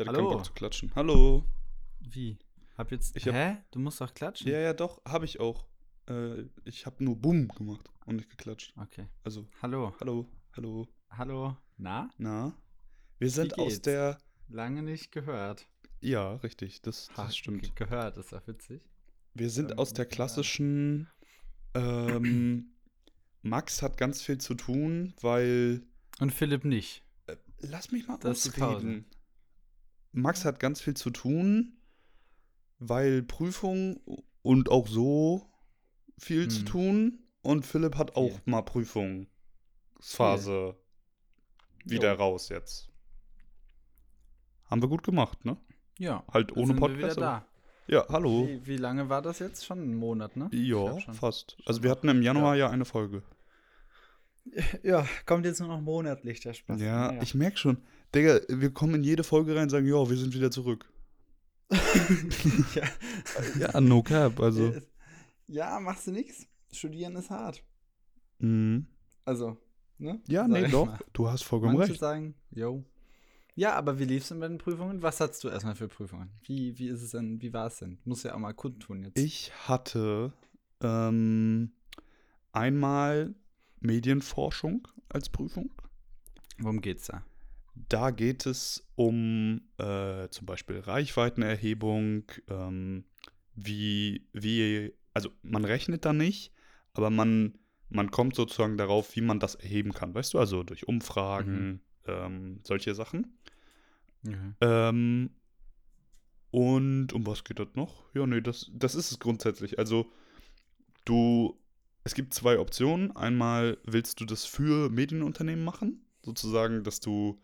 hatte Hallo. keinen Bock zu klatschen. Hallo. Wie? Hab jetzt. Ich hab- Hä? Du musst doch klatschen. Ja, ja, doch, habe ich auch. Äh, ich habe nur Bumm gemacht und nicht geklatscht. Okay. Also, Hallo. hallo, hallo. Hallo. Na? Na? Wir sind aus der. Lange nicht gehört. Ja, richtig, das, das stimmt. ge- Gehört, ist ja witzig. Wir sind Ähm, aus der klassischen. Ähm, Max hat ganz viel zu tun, weil. Und Philipp nicht. Lass mich mal Das ausreden. Max hat ganz viel zu tun, weil Prüfung und auch so viel zu Hm. tun. Und Philipp hat auch Viel. mal Prüfungsphase wieder Jo. raus jetzt. Haben wir gut gemacht, ne? Ja. Halt ohne Podcast. Ja, hallo. Wie, wie lange war das jetzt? Schon ein Monat, ne? Ja, schon. fast. schon Also wir hatten im Januar ja, eine Folge. Ja, kommt jetzt nur noch monatlich der Spaß. Ja, Naja. ich merke schon. Digga, wir kommen in jede Folge rein und sagen, ja, wir sind wieder zurück. ja. Ja, no cap, also. Ja, machst du nix. Studieren ist hart. Mhm. Also, ne? Ja, Sag nee, doch. mal. Du hast vollkommen Manche recht. sagen, yo. Ja, aber wie lief's denn bei den Prüfungen? Was hattest du erstmal für Prüfungen? Wie, wie ist es denn, wie war es denn? Muss ja auch mal kundtun jetzt. Ich hatte ähm, einmal Medienforschung als Prüfung. Worum geht's da? Da geht es um äh, zum Beispiel Reichweitenerhebung, ähm, wie, wie, also man rechnet da nicht, aber man, man kommt sozusagen darauf, wie man das erheben kann, weißt du, also durch Umfragen, ähm, solche Sachen. Mhm. Ähm, und um was geht das noch? Ja, nee, das, das ist es grundsätzlich. Also, du, es gibt zwei Optionen. Einmal willst du das für Medienunternehmen machen, sozusagen, dass du,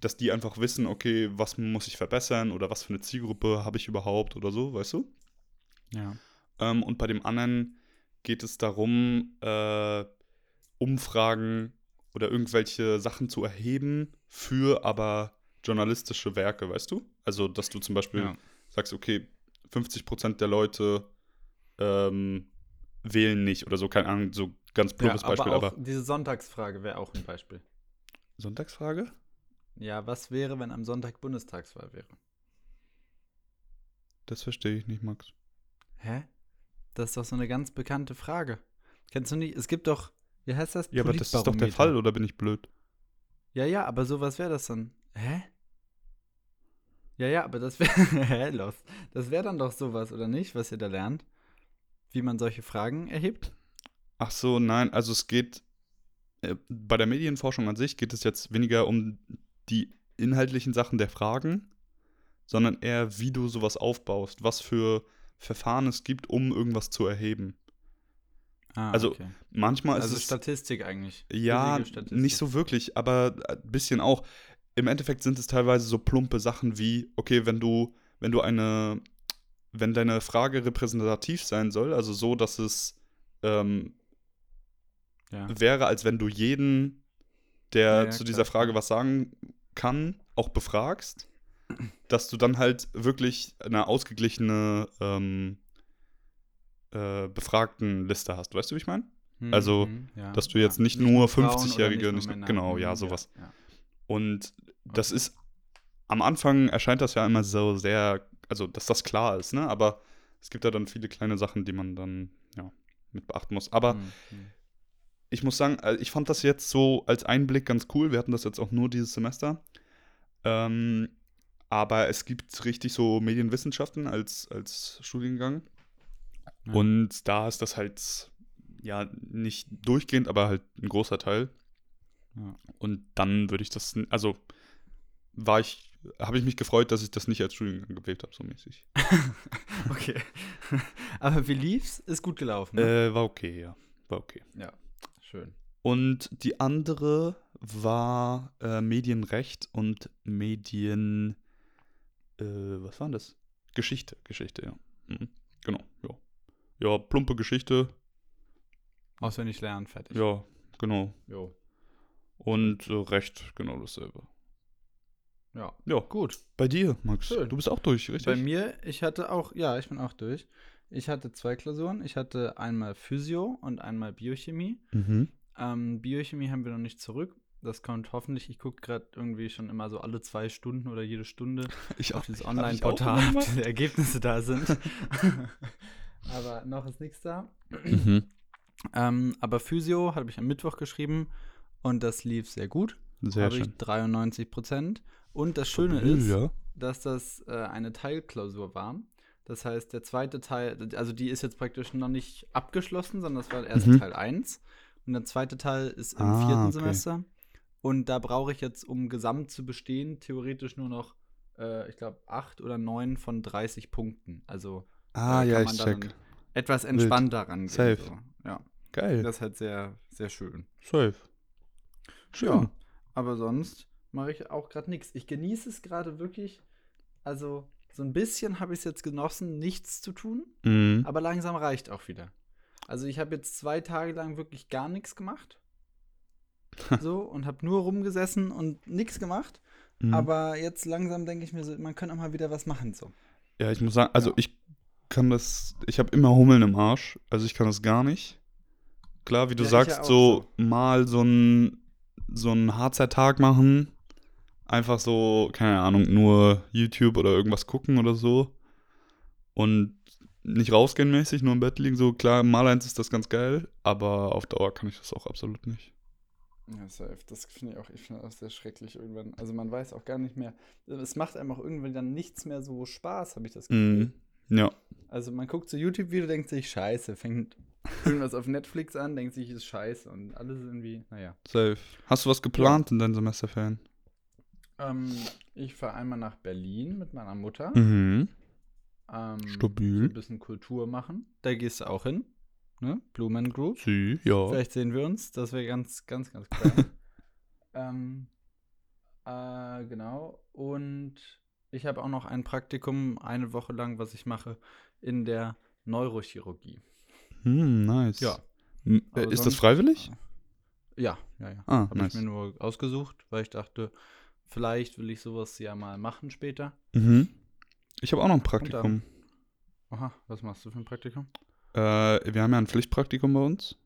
dass die einfach wissen, okay, was muss ich verbessern oder was für eine Zielgruppe habe ich überhaupt oder so, weißt du? Ja. Ähm, und bei dem anderen geht es darum, äh, Umfragen oder irgendwelche Sachen zu erheben für aber journalistische Werke, weißt du? Also, dass du zum Beispiel Ja. sagst, okay, 50% der Leute ähm, wählen nicht oder so, keine Ahnung, so ganz ja plumpes Beispiel, aber aber, auch diese Sonntagsfrage wäre auch ein Beispiel. Sonntagsfrage? Ja, was wäre, wenn am Sonntag Bundestagswahl wäre? Das verstehe ich nicht, Max. Hä? Das ist doch so eine ganz bekannte Frage. Kennst du nicht? Es gibt doch, wie heißt das? Ja, aber das ist doch der. Fall, oder bin ich blöd? Ja, ja, aber sowas wäre das dann. Hä? Ja, ja, aber das wäre. Hä, los. Das wäre dann doch sowas, oder nicht, was ihr da lernt? Wie man solche Fragen erhebt? Ach so, nein, also es geht äh, bei der Medienforschung an sich geht es jetzt weniger um die inhaltlichen Sachen der Fragen, sondern eher, wie du sowas aufbaust, was für Verfahren es gibt, um irgendwas zu erheben. Ah, Also, okay. Manchmal ist Also es Statistik eigentlich. ja Statistik. nicht so wirklich, aber ein bisschen auch. Im Endeffekt sind es teilweise so plumpe Sachen wie, okay, wenn du, wenn du eine, wenn deine Frage repräsentativ sein soll, also so, dass es ähm, Ja. wäre, als wenn du jeden, der Ja, ja, zu klar, dieser Frage was sagen kann, auch befragst, dass du dann halt wirklich eine ausgeglichene ähm, äh, Befragtenliste hast. Weißt du, wie ich meine? Mhm, also, mhm, ja, dass du jetzt ja. nicht nur Frauen oder 50-Jährige, nicht nicht nur nur- Männer. genau, ja, Mhm, sowas. Ja, Und das Okay. ist, am Anfang erscheint das ja immer so sehr, also dass das klar ist, ne? Aber es gibt ja dann viele kleine Sachen, die man dann, ja, mit beachten muss. Aber mhm. Ich muss sagen, äh, ich fand das jetzt so als Einblick ganz cool. Wir hatten das jetzt auch nur dieses Semester. Ähm, aber es gibt richtig so Medienwissenschaften als, als Studiengang. Ja. Und da ist das halt, ja, nicht durchgehend, aber halt ein großer Teil. Ja. Und dann würde ich das, also war ich, habe ich mich gefreut, dass ich das nicht als Studiengang gewählt habe, so mäßig. Okay. Aber wie lief's? Ist gut gelaufen. Ne? Äh, war okay, ja. War okay. Ja, schön. Und die andere war äh, Medienrecht und Medien. Äh, was war das? Geschichte, Geschichte, ja. Mhm. Genau, ja. Ja, plumpe Geschichte, Auswendig lernen, fertig. ja, genau. Jo. Und äh, Recht, genau dasselbe. Ja. Ja, Gut. bei dir, Max. Schön. Du bist auch durch, richtig? Bei mir, ich hatte auch, ja, ich bin auch durch. Ich hatte zwei Klausuren. Ich hatte einmal Physio und einmal Biochemie. Mhm. Ähm, Biochemie haben wir noch nicht zurück Das kommt hoffentlich. Ich gucke gerade irgendwie schon immer so alle zwei Stunden oder jede Stunde Ich auf dieses Online-Portal, ob diese Ergebnisse da sind. aber noch ist nichts da. Mhm. Ähm, aber Physio habe ich am Mittwoch geschrieben und das lief sehr gut. Sehr habe ich schön. 93 Prozent. Und das Schöne ist, dass das äh, eine Teilklausur war. Das heißt, der zweite Teil, also die ist jetzt praktisch noch nicht abgeschlossen, sondern das war erst Mhm. Teil 1. Und der zweite Teil ist im Ah, vierten okay. Semester. Und da brauche ich jetzt, um gesamt zu bestehen, theoretisch nur noch, äh, ich glaube, 8 oder 9 von 30 Punkten. Also Ah, da ja, kann ich man check. dann etwas entspannter rangehen. Safe. So. Ja, Geil. das ist halt sehr, sehr schön. Safe. Schön. Ja, aber sonst mache ich auch gerade nichts. Ich genieße es gerade wirklich. Also, so ein bisschen habe ich es jetzt genossen, nichts zu tun, Mhm. aber langsam reicht auch wieder. Also, ich habe jetzt zwei Tage lang wirklich gar nichts gemacht. so, und habe nur rumgesessen und nichts gemacht. Mhm. Aber jetzt langsam denke ich mir so, man könnte auch mal wieder was machen. So. Ja, ich muss sagen, also Ja. ich kann das, ich habe immer Hummeln im Arsch, also ich kann das gar nicht. Klar, wie du Ja, ich ja sagst, auch so, mal so ein so ein Harzer-Tag machen, einfach so, keine Ahnung, nur YouTube oder irgendwas gucken oder so und nicht rausgehen mäßig, nur im Bett liegen, so klar, mal eins ist das ganz geil, aber auf Dauer kann ich das auch absolut nicht. Ja, safe. Das finde ich auch, ich finde auch sehr schrecklich irgendwann. Also, man weiß auch gar nicht mehr. Es macht einem auch irgendwie dann nichts mehr so Spaß, habe ich das Gefühl. Mhm. Ja, Also man guckt so YouTube-Video, denkt sich, scheiße, fängt irgendwas auf Netflix an, denkt sich, ist scheiße und alles irgendwie, naja. safe. Hast du was geplant in deinen Semesterferien? Ähm, ich fahre einmal nach Berlin mit meiner Mutter. Mhm. Ähm, Stabil. ein bisschen Kultur machen. Da gehst du auch hin. Ne? Blumen Group. Sie, ja. Vielleicht sehen wir uns. Das wäre ganz, ganz, ganz geil. ähm, äh, genau. Und ich habe auch noch ein Praktikum, eine Woche lang, was ich mache, in der Neurochirurgie. Hm, nice. Ja. M- äh, Aber ist das sonst- freiwillig? Ja, ja, ja. Ah, Habe nice. ich mir nur ausgesucht, weil ich dachte, vielleicht will ich sowas ja mal machen später. Mhm. Ich habe auch noch ein Praktikum. Aha, was machst du für ein Praktikum? Äh, wir haben ja ein Pflichtpraktikum bei uns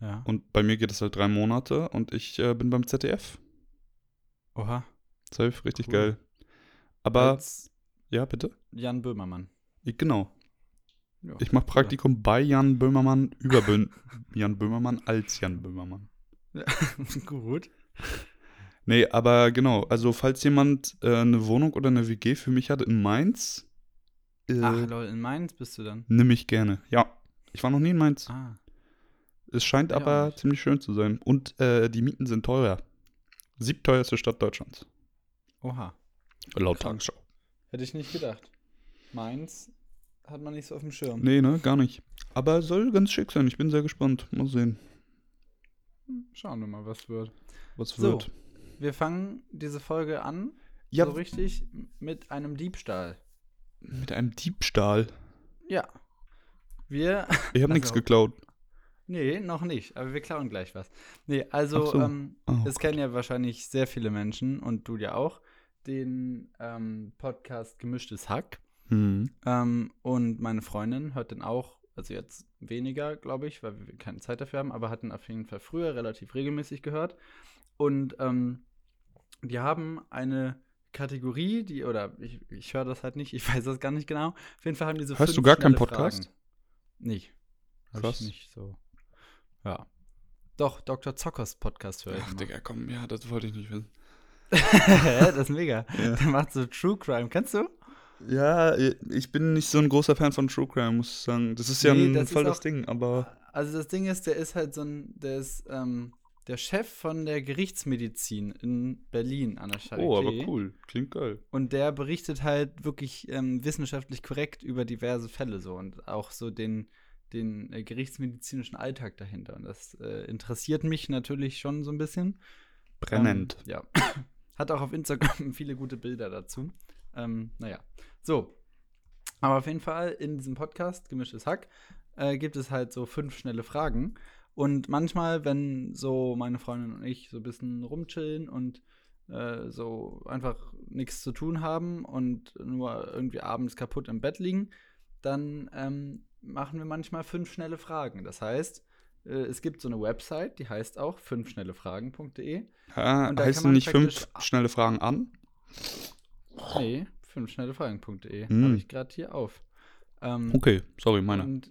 Ja. und bei mir geht es halt drei Monate und ich äh, bin beim ZDF. Oha. Safe, richtig Cool. geil. Aber, Als ja, bitte? Jan Böhmermann. Ich, genau. Ja. Ich mache Praktikum bei Jan Böhmermann über Bö Jan Böhmermann als Jan Böhmermann. Gut. Nee, aber genau, also falls jemand äh, eine Wohnung oder eine WG für mich hat in Mainz, äh, Ach, lol, in Mainz bist du dann. nimm ich gerne. Ja, ich war noch nie in Mainz. Ah. Es scheint Ja, aber ziemlich schön zu sein. Und äh, die Mieten sind teuer. Siebteuerste Stadt Deutschlands. Oha. Laut. Tagesschau. Hätte ich nicht gedacht. Mainz hat man nicht so auf dem Schirm. Nee, ne, gar nicht. Aber soll ganz schick sein. Ich bin sehr gespannt. Mal sehen, Hm, Schauen wir mal, was wird. was So. wird. Wir fangen diese Folge an, Ja, so richtig, mit einem Diebstahl. mit einem Diebstahl. Ja. Wir Ich habe nichts geklaut. Nee, noch nicht, aber wir klauen gleich was. Nee, also, so. ähm, Oh, es kennen ja wahrscheinlich sehr viele Menschen und du ja auch, den ähm, Podcast Gemischtes Hack. Hm. Ähm, und meine Freundin hört den auch, also jetzt weniger, glaube ich, weil wir keine Zeit dafür haben, aber hatten auf jeden Fall früher relativ regelmäßig gehört. Und ähm, die haben eine Kategorie, die, oder ich, ich höre das halt nicht, ich weiß das gar nicht genau. Auf jeden Fall haben die so Hörst du gar keinen Podcast? Fragen. Nicht. Krass. Ich nicht so. Ja. Doch, Dr. Zockers Podcast höre ich. Ach, immer. Digga, komm, ja, das wollte ich nicht wissen. Das ist mega. Ja. Der macht so True Crime. Kennst du? Ja, ich bin nicht so ein großer Fan von True Crime, muss ich sagen. Das ist ja Nee, ein das voll das Ding, aber. Also das Ding ist, der ist halt so ein, der ist ähm, der Chef von der Gerichtsmedizin in Berlin an der Charité. Oh, aber cool. Klingt geil. Und der berichtet halt wirklich ähm, wissenschaftlich korrekt über diverse Fälle so und auch so den, den äh, gerichtsmedizinischen Alltag dahinter. Und das äh, interessiert mich natürlich schon so ein bisschen. Brennend. Ähm, ja. Hat auch auf Instagram viele gute Bilder dazu. Ähm, naja. So. Aber auf jeden Fall in diesem Podcast, Gemischtes Hack, äh, gibt es halt so fünf schnelle Fragen. Und manchmal, wenn so meine Freundin und ich so ein bisschen rumchillen und äh, so einfach nichts zu tun haben und nur irgendwie abends kaputt im Bett liegen, dann ähm, machen wir manchmal fünf schnelle Fragen. Das heißt, äh, es gibt so eine Website, die heißt auch fünfschnellefragen.de. Ah, Und da man nicht fünf schnelle Fragen an? Nee, fünfschnellefragen.de. Hm. Habe ich gerade hier auf. Ähm, Okay, sorry, meine. Und,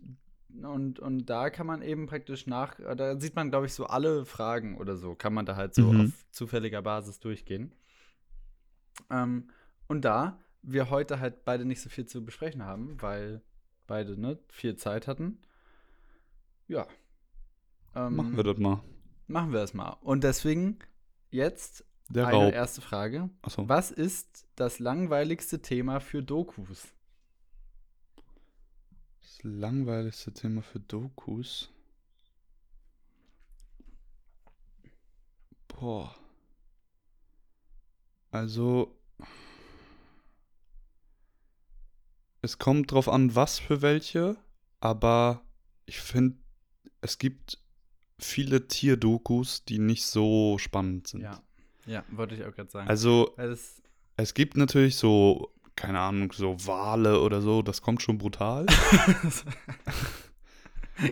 und, und da kann man eben praktisch nach, äh, da sieht man, glaube ich, so alle Fragen oder so, kann man da halt so Mhm. auf zufälliger Basis durchgehen. Ähm, und da wir heute halt beide nicht so viel zu besprechen haben, weil beide ne, viel Zeit hatten, ja. Ähm, Machen wir das mal. Machen wir das mal. Und deswegen jetzt Der eine Raub. erste Frage. Achso. Was ist das langweiligste Thema für Dokus? Das langweiligste Thema für Dokus. Boah. Also. Es kommt drauf an, was für welche, aber ich finde, es gibt viele Tierdokus, die nicht so spannend sind. Ja. Ja, wollte ich auch gerade sagen. Also, das es gibt natürlich so, keine Ahnung, so Wale oder so, das kommt schon brutal.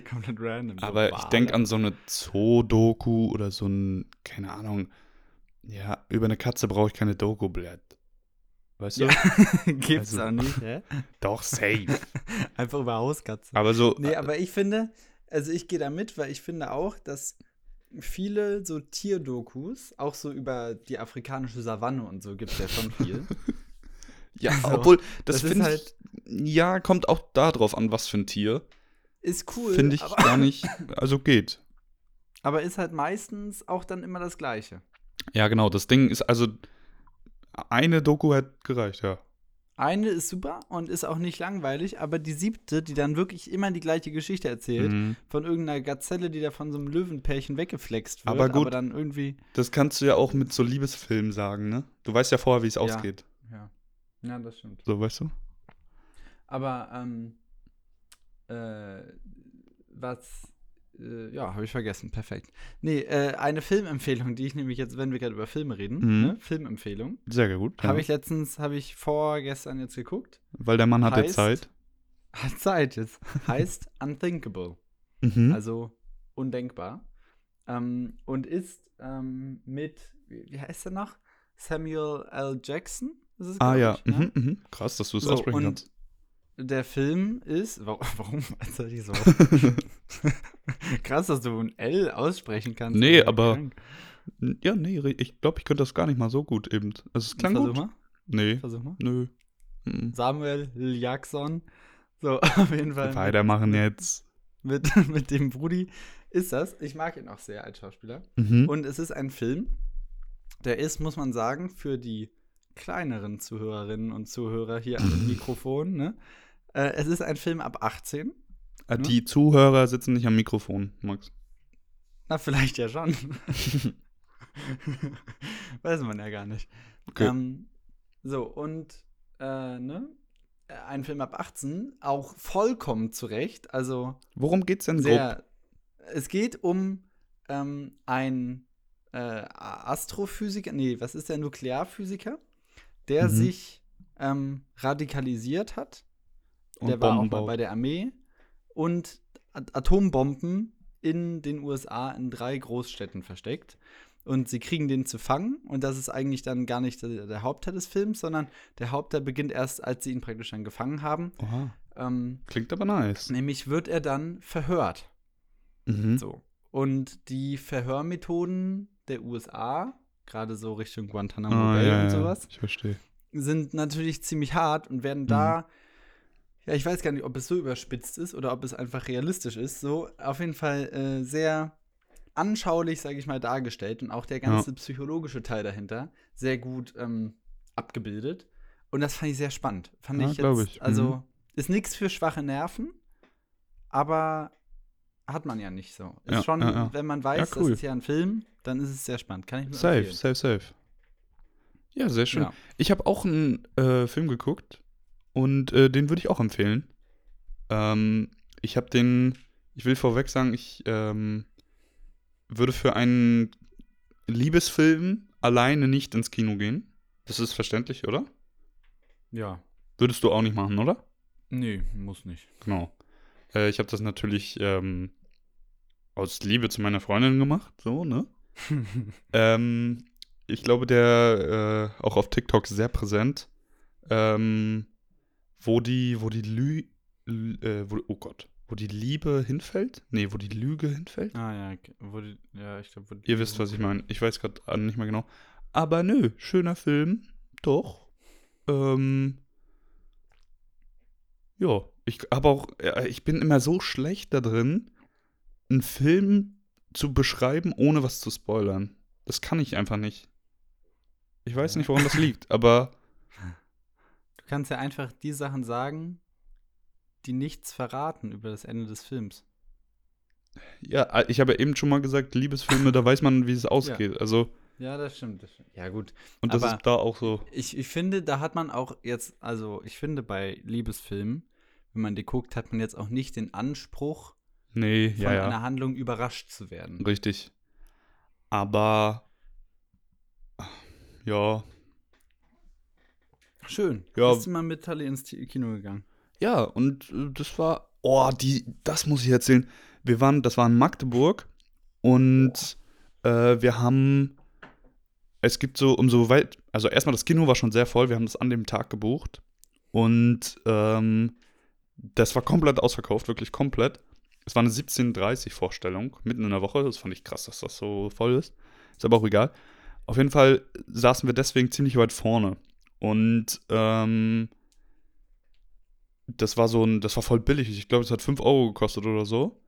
Komplett random. so Aber ich Wale. denke an so eine Zoo-Doku oder so ein, keine Ahnung, ja, über eine Katze brauche ich keine Doku, Blatt. Weißt du? Ja. Gibt's Also- auch nicht, hä? Doch, safe. Einfach über Hauskatzen. Aber so, Nee, aber ich finde, also ich gehe da mit, weil ich finde auch, dass viele so Tierdokus, auch so über die afrikanische Savanne und so, gibt es ja schon viel. Ja, also, obwohl, das, das finde halt- ich, ja, kommt auch da drauf an, was für ein Tier. Ist cool. Finde ich aber, gar nicht, also geht. aber ist halt meistens auch dann immer das Gleiche. Ja, genau, das Ding ist, also, eine Doku hätte gereicht, ja. Eine ist super und ist auch nicht langweilig, aber die siebte, die dann wirklich immer die gleiche Geschichte erzählt, Mhm. von irgendeiner Gazelle, die da von so einem Löwenpärchen weggeflext wird, Aber gut. dann irgendwie. Das kannst du ja auch mit so Liebesfilmen sagen, ne? Du weißt ja vorher, wie es ausgeht. Ja. Ja, das stimmt. So, weißt du? Aber, ähm, äh, was, äh, ja, habe ich vergessen, perfekt. Nee, äh, eine Filmempfehlung, die ich nämlich jetzt, wenn wir gerade über Filme reden, Mhm. ne? Filmempfehlung, Sehr gut. ja. habe ich letztens, habe ich vorgestern jetzt geguckt. Weil der Mann hat heißt- jetzt Zeit. Hat Zeit jetzt. heißt Unthinkable. Mhm. Also undenkbar. Ähm, und ist ähm, mit, wie, wie heißt er noch? Samuel L. Jackson? Ist ah ja, ich, ne? mhm, mhm. krass, dass du es So, aussprechen kannst. Der Film ist. Warum? warum soll ich so? Krass, dass du ein L aussprechen kannst. Nee, Alter, aber- krank. ja, nee, ich glaube, ich könnte das gar nicht mal so gut eben. Also es klang Versuch gut. mal. Nee, Versuch mal. nö. Mhm. Samuel. Jackson. So, auf jeden Fall. Weitermachen jetzt. Mit, mit dem Brudi ist das. Ich mag ihn auch sehr als Schauspieler. Mhm. Und es ist ein Film, der ist, muss man sagen, für die kleineren Zuhörerinnen und Zuhörer hier am Mikrofon, ne? Äh, es ist ein Film ab 18. Ah, ne? Die Zuhörer sitzen nicht am Mikrofon, Max. Na, vielleicht ja schon. Weiß man ja gar nicht. Okay. Ähm, so, und, äh, ne? Ein Film ab 18, auch vollkommen zurecht. Also, Worum geht's denn grob? sehr. Es geht um ähm, einen äh, Astrophysiker, nee, was ist der Nuklearphysiker, der Mhm. sich ähm, radikalisiert hat. Und der war auch Bomben mal bei der Armee und At Atombomben in den USA in drei Großstädten versteckt. Und sie kriegen den zu fangen. Und das ist eigentlich dann gar nicht der, der Hauptteil des Films, sondern der Hauptteil beginnt erst, als sie ihn praktisch dann gefangen haben. Ähm, Klingt aber nice. nämlich wird er dann verhört. Mhm. So. Und die Verhörmethoden der USA, gerade so Richtung Guantanamo Ah, Bay ja, und ja, sowas, Ich verstehe. sind natürlich ziemlich hart und werden Mhm. da, ja, ich weiß gar nicht, ob es so überspitzt ist oder ob es einfach realistisch ist, so auf jeden Fall äh, sehr anschaulich, sage ich mal, dargestellt und auch der ganze psychologische Teil dahinter sehr gut ähm, abgebildet. Und das fand ich sehr spannend. Fand Ja, ich jetzt, ich. also Mhm. ist nichts für schwache Nerven, aber hat man ja nicht so. Ist Ja, schon, ja, ja. wenn man weiß, Ja, cool. das ist ja ein Film, dann ist es sehr spannend. Kann ich nur Safe, empfehlen. safe, safe. Ja, sehr schön. Ja. Ich habe auch einen äh, Film geguckt und äh, den würde ich auch empfehlen. Ähm, ich habe den, ich will vorweg sagen, ich ähm, würde für einen Liebesfilm alleine nicht ins Kino gehen. Das ist verständlich, oder? ja. Würdest du auch nicht machen, oder? Nee, muss nicht. Genau. Äh, ich habe das natürlich ähm, aus Liebe zu meiner Freundin gemacht, so, ne? ähm, ich glaube, der äh, auch auf TikTok sehr präsent, ähm, wo die, wo die Lü, Lü äh, wo, oh Gott, wo die Liebe hinfällt? Nee, wo die Lüge hinfällt? Ah ja, okay. wo die, ja, ich glaube, Ihr wisst, was ich meine. Ich weiß gerade nicht mehr genau. Aber nö, schöner Film, doch. Ähm, ja, ich habe auch, äh, ich bin immer so schlecht da drin, einen Film zu beschreiben, ohne was zu spoilern. Das kann ich einfach nicht. Ich weiß nicht, woran das liegt, aber Du kannst ja einfach die Sachen sagen, die nichts verraten über das Ende des Films. ja, ich habe ja eben schon mal gesagt, Liebesfilme, da weiß man, wie es ausgeht. Also, Ja, das stimmt. Das stimmt. Ja, gut. und das Aber- ist da auch so. Ich, ich finde, da hat man auch jetzt, also ich finde bei Liebesfilmen, wenn man die guckt, hat man jetzt auch nicht den Anspruch, Nee, von ja, ja. einer Handlung überrascht zu werden. Richtig. Aber ja, Schön. Ja. Bist du mal mit Tully ins Kino gegangen? ja, und äh, das war, oh, die, das muss ich erzählen. Wir waren, das war in Magdeburg und äh, wir haben, es gibt so, umso weit, also erstmal das Kino war schon sehr voll, wir haben das an dem Tag gebucht und ähm, das war komplett ausverkauft, wirklich komplett. Es war eine 17.30 Vorstellung, mitten in der Woche, das fand ich krass, dass das so voll ist. Ist aber auch egal. Auf jeden Fall saßen wir deswegen ziemlich weit vorne. Und ähm, das war so ein, das war voll billig. Ich glaube, es hat 5 Euro gekostet oder so.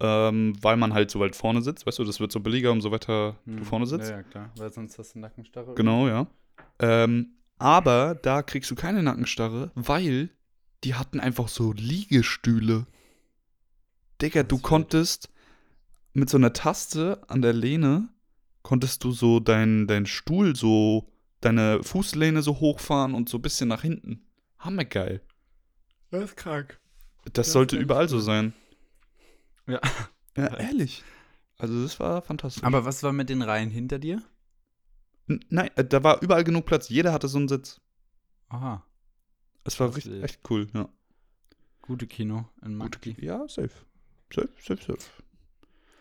Ähm, weil man halt so weit vorne sitzt. Weißt du, das wird so billiger, umso weiter du Hm, vorne sitzt. Ja, ja, klar. Weil sonst hast du Nackenstarre. Genau, ja. Ähm, aber da kriegst du keine Nackenstarre, weil die hatten einfach so Liegestühle. Digga, du konntest mit so einer Taste an der Lehne, konntest du so deinen dein Stuhl so, deine Fußlehne so hochfahren und so ein bisschen nach hinten. Hammergeil. Das ist krank. Das, Das sollte überall so sein. Ja. Ja, ehrlich. Also das war fantastisch. Aber was war mit den Reihen hinter dir? N- Nein, äh, da war überall genug Platz. Jeder hatte so einen Sitz. Aha. Es war richtig, echt cool, ja. Gute Kino in Gute Magdi. Ki- Ja, safe. Safe, safe, safe.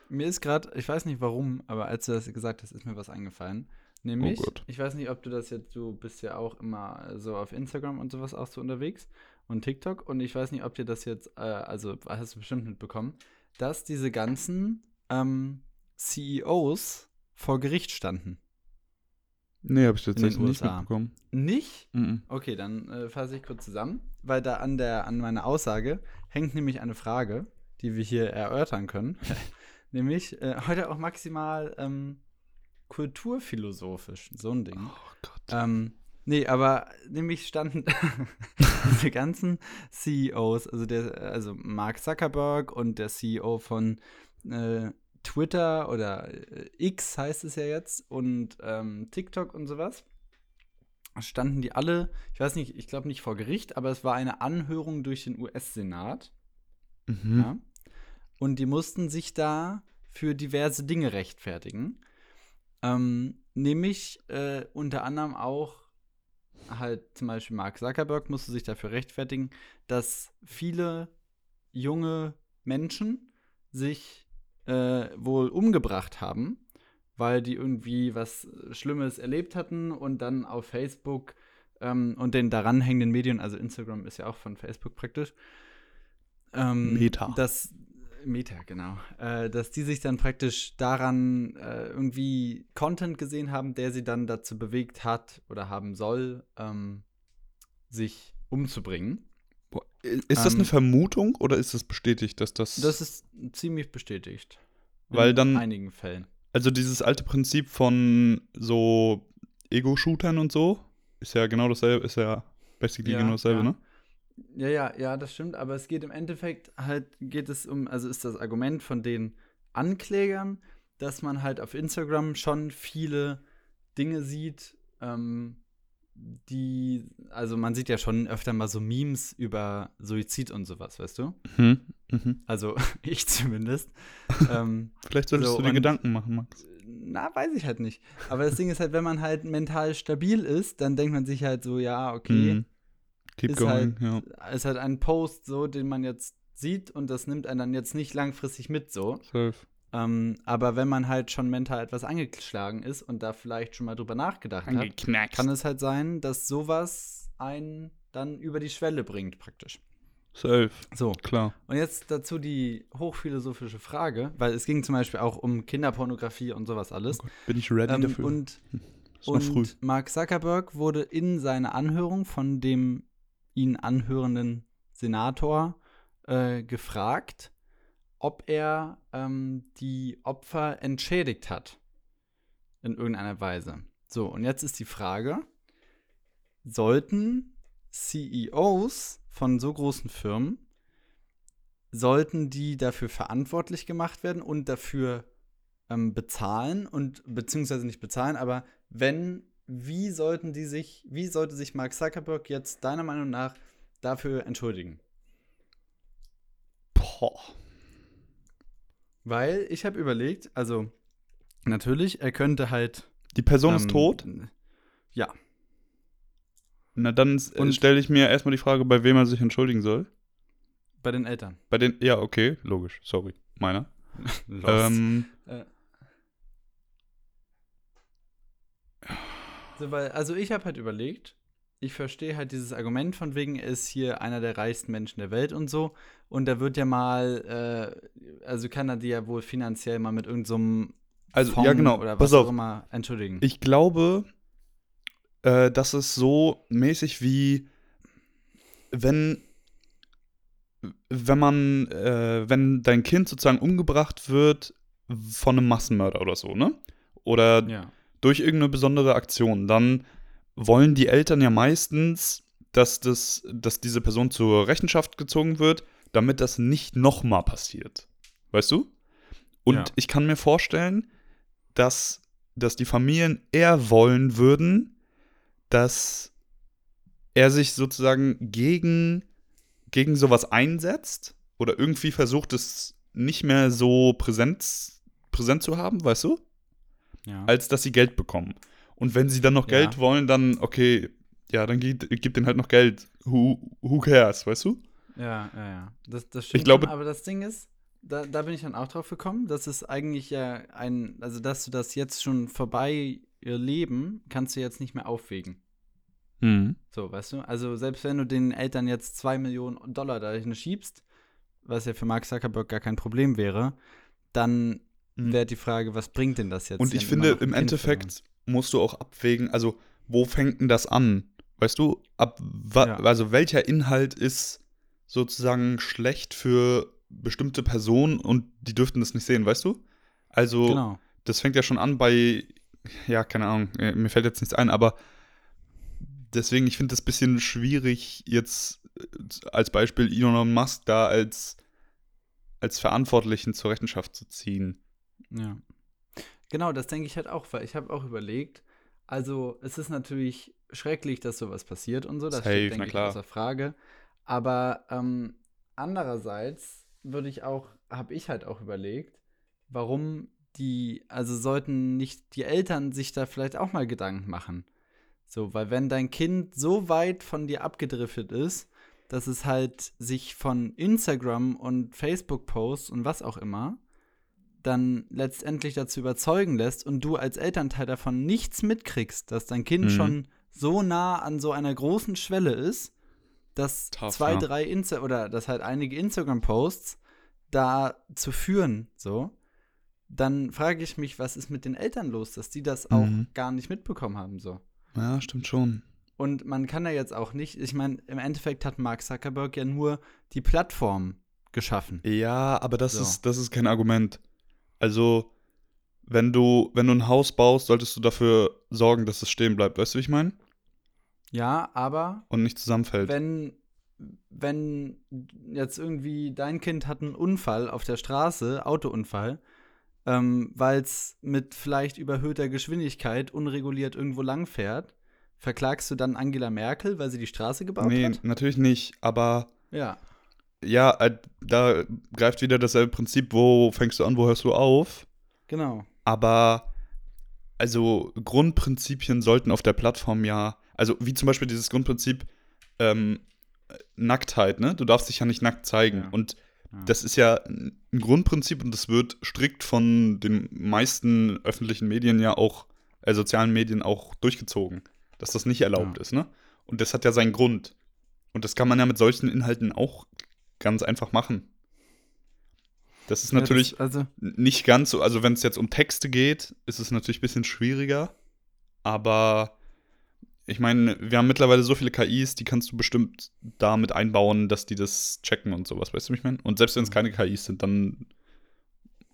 Mir ist gerade, ich weiß nicht warum, aber als du das gesagt hast, ist mir was eingefallen. Nämlich, Oh ich weiß nicht, ob du das jetzt, du bist ja auch immer so auf Instagram und sowas auch so unterwegs und TikTok und ich weiß nicht, ob dir das jetzt, äh, also hast du bestimmt mitbekommen, dass diese ganzen ähm, CEOs vor Gericht standen. Nee, hab ich tatsächlich nicht mitbekommen. Nicht? Mhm. Okay, dann äh, fasse ich kurz zusammen, weil da an der an meiner Aussage hängt nämlich eine Frage, die wir hier erörtern können. nämlich äh, heute auch maximal ähm, kulturphilosophisch, so ein Ding. Oh Gott. Ähm, nee, aber nämlich standen diese ganzen CEOs, also der, also Mark Zuckerberg und der CEO von äh, Twitter oder äh, X heißt es ja jetzt und ähm, TikTok und sowas, standen die alle, ich weiß nicht, ich glaube nicht vor Gericht, aber es war eine Anhörung durch den US-Senat. Mhm. Ja. Und die mussten sich da für diverse Dinge rechtfertigen. Ähm, nämlich äh, unter anderem auch halt zum Beispiel Mark Zuckerberg musste sich dafür rechtfertigen, dass viele junge Menschen sich äh, wohl umgebracht haben, weil die irgendwie was Schlimmes erlebt hatten und dann auf Facebook ähm, und den daran hängenden Medien, also Instagram ist ja auch von Facebook praktisch, ähm, Meta. Dass, Meta, genau. Äh, dass die sich dann praktisch daran äh, irgendwie Content gesehen haben, der sie dann dazu bewegt hat oder haben soll, ähm, sich umzubringen. Ist das eine Ähm, Vermutung oder ist es bestätigt, dass das. Das ist ziemlich bestätigt. Weil in dann- einigen Fällen. also dieses alte Prinzip von so Ego-Shootern und so ist ja genau dasselbe, ist ja basically Ja, genau dasselbe, ja. ne? Ja, ja, ja, das stimmt, aber es geht im Endeffekt halt, geht es um, also ist das Argument von den Anklägern, dass man halt auf Instagram schon viele Dinge sieht, ähm, die, also man sieht ja schon öfter mal so Memes über Suizid und sowas, weißt du? Mhm. Mhm. Also ich zumindest. ähm, Vielleicht solltest So, du dir Gedanken machen, Max. na, weiß ich halt nicht. Aber das Ding ist halt, wenn man halt mental stabil ist, dann denkt man sich halt so, ja, okay, Mhm. Keep ist going, halt- ja. ist halt ein Post so, den man jetzt sieht und das nimmt einen dann jetzt nicht langfristig mit so. Safe. Ähm, aber wenn man halt schon mental etwas angeschlagen ist und da vielleicht schon mal drüber nachgedacht hat, kann es halt sein, dass sowas einen dann über die Schwelle bringt, praktisch. Safe, So, klar. und jetzt dazu die hochphilosophische Frage, weil es ging zum Beispiel auch um Kinderpornografie und sowas alles. Bin ich ready Ähm, dafür? und und Mark Zuckerberg wurde in seiner Anhörung von dem ihn anhörenden Senator äh, gefragt, ob er ähm, die Opfer entschädigt hat. In irgendeiner Weise. So, und jetzt ist die Frage: Sollten CEOs von so großen Firmen, sollten die dafür verantwortlich gemacht werden und dafür ähm, bezahlen und beziehungsweise nicht bezahlen, aber wenn, wie sollten die sich, wie sollte sich Mark Zuckerberg jetzt deiner Meinung nach dafür entschuldigen? Boah. Weil ich habe überlegt, also natürlich, er könnte halt. Die Person ähm, ist tot? Ja. Na, dann Und- stelle ich mir erstmal die Frage, bei wem er sich entschuldigen soll. Bei den Eltern. Bei den, ja, okay, logisch, sorry, meiner. Ähm, Äh. So, weil, also ich habe halt überlegt, ich verstehe halt dieses Argument von wegen, er ist hier einer der reichsten Menschen der Welt und so. Und da wird ja mal, äh, also kann er die ja wohl finanziell mal mit irgendeinem also, Fonds ja, genau, oder was pass auch auf. immer entschuldigen. Ich glaube, äh, das ist so mäßig wie, wenn, wenn man, äh, wenn dein Kind sozusagen umgebracht wird von einem Massenmörder oder so, ne? Oder ja. Durch irgendeine besondere Aktion, dann wollen die Eltern ja meistens, dass, das, dass diese Person zur Rechenschaft gezogen wird, damit das nicht nochmal passiert. Weißt du? Und Ja. ich kann mir vorstellen, dass, dass die Familien eher wollen würden, dass er sich sozusagen gegen, gegen sowas einsetzt oder irgendwie versucht, es nicht mehr so präsent, präsent zu haben, weißt du? Ja. als dass sie Geld bekommen. Und wenn sie dann noch Ja. Geld wollen, dann, okay, ja, dann gibt, gibt denen halt noch Geld. Who, who cares, weißt du? Ja, ja, ja. Das, das stimmt. glaube- schon, aber das Ding ist, da, da bin ich dann auch drauf gekommen, dass es eigentlich ja ein, also dass du das jetzt schon vorbei ihr Leben, kannst du jetzt nicht mehr aufwägen. Hm. So, weißt du? Also selbst wenn du den Eltern jetzt zwei Millionen Dollar dahin schiebst, was ja für Mark Zuckerberg gar kein Problem wäre, dann Mhm. wäre die Frage, was bringt denn das jetzt? Und ich finde, im. Endeffekt musst du auch abwägen, also, wo fängt denn das an? Weißt du, ab, Ja. also welcher Inhalt ist sozusagen schlecht für bestimmte Personen und die dürften das nicht sehen, weißt du? Also, Genau. das fängt ja schon an bei, ja, keine Ahnung, äh, mir fällt jetzt nichts ein, aber deswegen, ich finde das ein bisschen schwierig, jetzt äh, als Beispiel Elon Musk da als, als Verantwortlichen zur Rechenschaft zu ziehen. Ja. Genau, das denke ich halt auch, weil ich habe auch überlegt, also es ist natürlich schrecklich, dass sowas passiert und so, das Safe, steht, denke ich, außer Frage. Aber ähm, andererseits würde ich auch, habe ich halt auch überlegt, warum die, also sollten nicht die Eltern sich da vielleicht auch mal Gedanken machen. So, weil wenn dein Kind so weit von dir abgedriftet ist, dass es halt sich von Instagram und Facebook-Posts und was auch immer dann letztendlich dazu überzeugen lässt und du als Elternteil davon nichts mitkriegst, dass dein Kind Mhm. schon so nah an so einer großen Schwelle ist, dass Tough, zwei, ja. drei Insta oder dass halt einige Instagram-Posts da zu führen, so, dann frage ich mich, was ist mit den Eltern los, dass die das auch Mhm. gar nicht mitbekommen haben, so. Ja, stimmt schon. Und man kann ja jetzt auch nicht, ich meine, im Endeffekt hat Mark Zuckerberg ja nur die Plattform geschaffen. Ja, aber das, So. ist, das ist kein Argument. Also, wenn du, wenn du ein Haus baust, solltest du dafür sorgen, dass es stehen bleibt. Weißt du, wie ich meine? Ja, aber Und nicht zusammenfällt. wenn, wenn jetzt irgendwie dein Kind hat einen Unfall auf der Straße, Autounfall, ähm, weil es mit vielleicht überhöhter Geschwindigkeit unreguliert irgendwo lang fährt, verklagst du dann Angela Merkel, weil sie die Straße gebaut nee, hat? natürlich nicht. Aber Ja. Ja, äh, da greift wieder dasselbe Prinzip, wo fängst du an, wo hörst du auf. Genau. Aber also Grundprinzipien sollten auf der Plattform ja, also wie zum Beispiel dieses Grundprinzip ähm, Nacktheit, ne? Du darfst dich ja nicht nackt zeigen. Ja. Und Ja. Das ist ja ein Grundprinzip und das wird strikt von den meisten öffentlichen Medien ja auch, äh, sozialen Medien auch durchgezogen, dass das nicht erlaubt Ja. ist, ne? Und das hat ja seinen Grund. Und das kann man ja mit solchen Inhalten auch ganz einfach machen. Das ist Ja, natürlich Das, also, nicht ganz so, also wenn es jetzt um Texte geht, ist es natürlich ein bisschen schwieriger. Aber ich meine, wir haben mittlerweile so viele KIs, die kannst du bestimmt damit einbauen, dass die das checken und sowas, weißt du, wie ich meine? Und selbst wenn es keine KIs sind, dann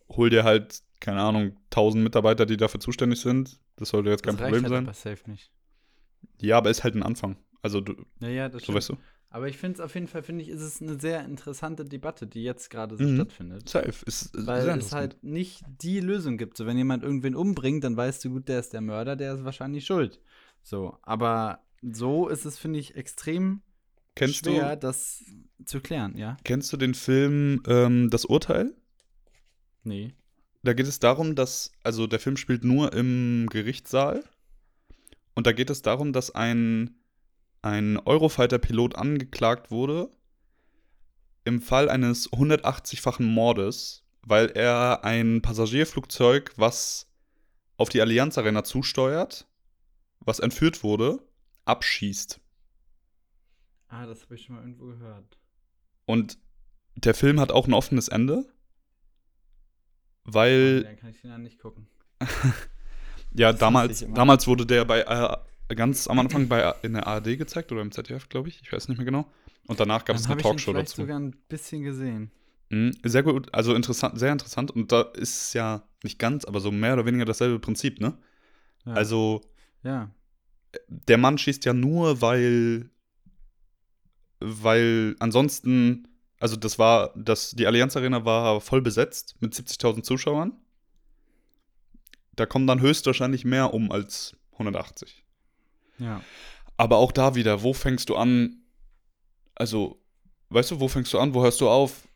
hol dir halt, keine Ahnung, 1000 Mitarbeiter, die dafür zuständig sind. Das sollte jetzt kein das Problem halt sein. aber safe nicht. Ja, aber ist halt ein Anfang. Also, du, Ja, ja, das so stimmt. weißt du? Aber ich finde es auf jeden Fall, finde ich, ist es eine sehr interessante Debatte, die jetzt gerade so Mhm. stattfindet. Safe. Ist, ist Weil es halt nicht die Lösung gibt. So, wenn jemand irgendwen umbringt, dann weißt du gut, der ist der Mörder, der ist wahrscheinlich schuld. So, aber so ist es, finde ich, extrem Kennst schwer, du, das zu klären, ja? kennst du den Film ähm, Das Urteil? Nee. Da geht es darum, dass, also der Film spielt nur im Gerichtssaal. Und da geht es darum, dass ein, ein Eurofighter-Pilot angeklagt wurde im Fall eines 180-fachen Mordes, weil er ein Passagierflugzeug, was auf die Allianz Arena zusteuert, was entführt wurde, abschießt. Ah, das habe ich schon mal irgendwo gehört. Und der Film hat auch ein offenes Ende, weil Dann kann ich den ja nicht gucken. Ja, damals, damals wurde der bei äh, ganz am Anfang bei in der ARD gezeigt oder im ZDF, glaube ich. Ich weiß nicht mehr genau. Und danach gab es eine habe ich ihn Talkshow dazu. sogar ein bisschen gesehen. Mhm, sehr gut, also interessant, sehr interessant. Und da ist ja nicht ganz, aber so mehr oder weniger dasselbe Prinzip, ne? Ja. Also Ja. der Mann schießt ja nur, weil, weil ansonsten, also das war, das, die Allianz Arena war voll besetzt mit 70.000 Zuschauern. Da kommen dann höchstwahrscheinlich mehr um als 180. Ja. Aber auch da wieder, wo fängst du an? Also, weißt du, wo fängst du an, wo hörst du auf?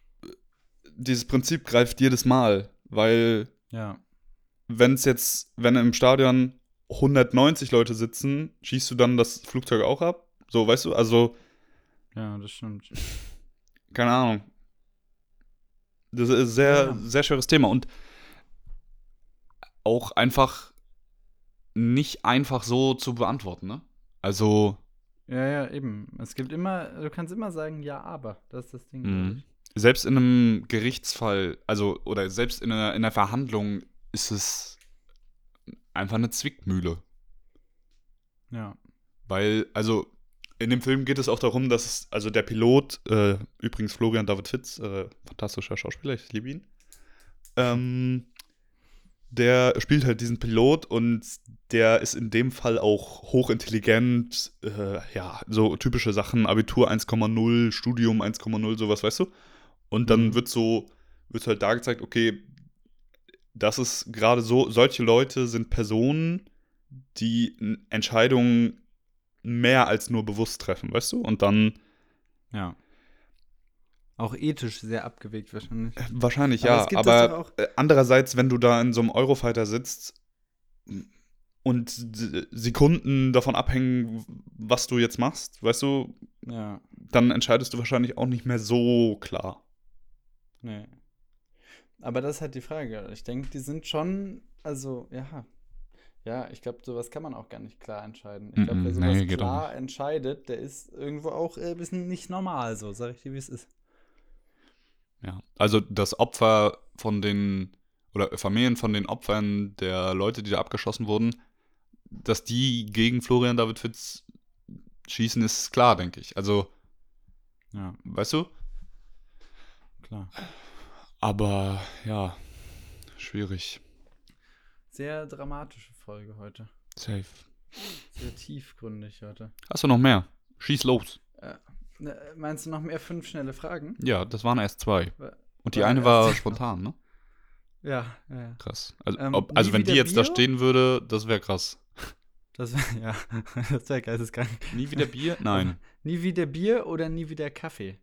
Dieses Prinzip greift jedes Mal, weil Ja. wenn es jetzt, wenn im Stadion 190 Leute sitzen, schießt du dann das Flugzeug auch ab? So, weißt du, also, Ja, das stimmt. keine Ahnung. Das ist ein sehr, Ja. sehr schweres Thema und auch einfach nicht einfach so zu beantworten, ne? Also, Ja, ja, eben. Es gibt immer, du kannst immer sagen, ja, aber. Das ist das Ding. Mhm. selbst in einem Gerichtsfall, also, oder selbst in einer, in einer Verhandlung ist es einfach eine Zwickmühle. Ja. Weil, also, in dem Film geht es auch darum, dass, es- also der Pilot, äh, übrigens Florian David Fitz, äh, fantastischer Schauspieler, ich liebe ihn, ähm, der spielt halt diesen Pilot und der ist in dem Fall auch hochintelligent, äh, ja, so typische Sachen, Abitur 1,0, Studium 1,0, sowas, weißt du? Und dann Mhm. wird so, wird halt da gezeigt, okay, das ist gerade so, solche Leute sind Personen, die Entscheidungen mehr als nur bewusst treffen, weißt du? Und dann Ja. Auch ethisch sehr abgewegt wahrscheinlich. wahrscheinlich Aber ja, aber äh, andererseits, wenn du da in so einem Eurofighter sitzt und S- Sekunden davon abhängen, was du jetzt machst, weißt du, Ja. dann entscheidest du wahrscheinlich auch nicht mehr so klar. Nee. Aber das ist halt die Frage. Ich denke, die sind schon, also, ja. Ja, ich glaube, sowas kann man auch gar nicht klar entscheiden. Ich glaube, wer sowas nee, klar entscheidet, der ist irgendwo auch äh, ein bisschen nicht normal, so, sag ich dir, wie es ist. Ja, also das Opfer von den, oder Familien von den Opfern der Leute, die da abgeschossen wurden, dass die gegen Florian David Fitz schießen, ist klar, denke ich. Also, Ja, weißt du? klar. Aber ja, schwierig. Sehr dramatische Folge heute. Safe. Sehr tiefgründig heute. Hast du noch mehr? Schieß los. Ne, meinst du noch mehr fünf schnelle Fragen? Ja, das waren erst zwei. Und die war eine war spontan, ne? Ja, ja, ja. Krass. Also, Ähm, ob, also wenn die jetzt da Bier? stehen würde, das wäre krass. Das wäre, ja, das wäre geisteskrank. Nie wieder Bier? Nein. Nie wieder Bier oder nie wieder Kaffee?